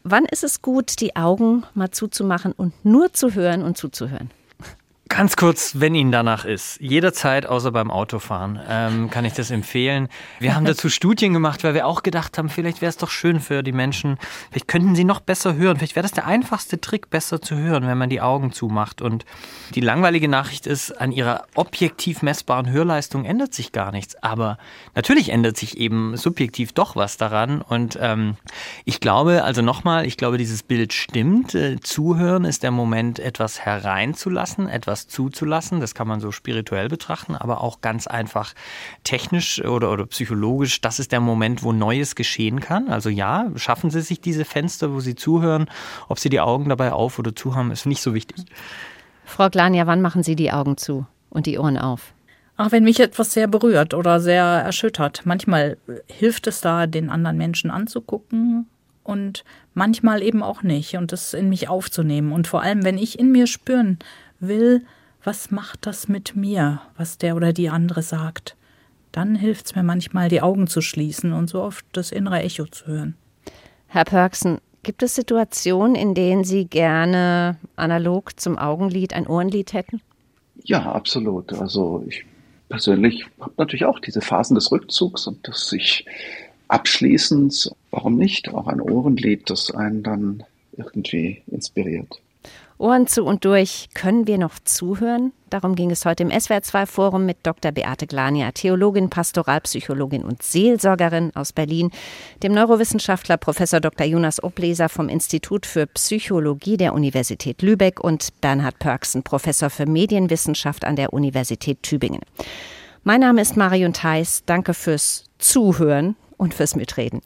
Wann ist es gut, die Augen mal zuzumachen und nur zu hören und zuzuhören? Ganz kurz, wenn Ihnen danach ist, jederzeit außer beim Autofahren, ähm, kann ich das empfehlen. Wir haben dazu Studien gemacht, weil wir auch gedacht haben, vielleicht wäre es doch schön für die Menschen, vielleicht könnten sie noch besser hören. Vielleicht wäre das der einfachste Trick, besser zu hören, wenn man die Augen zumacht. Und die langweilige Nachricht ist, an ihrer objektiv messbaren Hörleistung ändert sich gar nichts. Aber natürlich ändert sich eben subjektiv doch was daran. Und ähm, ich glaube, also nochmal, ich glaube, dieses Bild stimmt. Äh, zuhören ist der Moment, etwas hereinzulassen, etwas das zuzulassen. Das kann man so spirituell betrachten, aber auch ganz einfach technisch oder, oder psychologisch. Das ist der Moment, wo Neues geschehen kann. Also ja, schaffen Sie sich diese Fenster, wo Sie zuhören. Ob Sie die Augen dabei auf oder zu haben, ist nicht so wichtig. Frau Glania, wann machen Sie die Augen zu und die Ohren auf? Ach, wenn mich etwas sehr berührt oder sehr erschüttert. Manchmal hilft es da, den anderen Menschen anzugucken und manchmal eben auch nicht und es in mich aufzunehmen. Und vor allem, wenn ich in mir spüren will, was macht das mit mir, was der oder die andere sagt. Dann hilft es mir manchmal, die Augen zu schließen und so oft das innere Echo zu hören. Herr Pörksen, gibt es Situationen, in denen Sie gerne analog zum Augenlied ein Ohrenlied hätten? Ja, absolut. Also ich persönlich habe natürlich auch diese Phasen des Rückzugs und des sich Abschließens. Warum nicht? Auch ein Ohrenlied, das einen dann irgendwie inspiriert. Ohren zu und durch, können wir noch zuhören? Darum ging es heute im SWR2-Forum mit Dr. Beate Glania, Theologin, Pastoralpsychologin und Seelsorgerin aus Berlin, dem Neurowissenschaftler Prof. Dr. Jonas Obleser vom Institut für Psychologie der Universität Lübeck und Bernhard Pörksen, Professor für Medienwissenschaft an der Universität Tübingen. Mein Name ist Marion Theis. Danke fürs Zuhören und fürs Mitreden.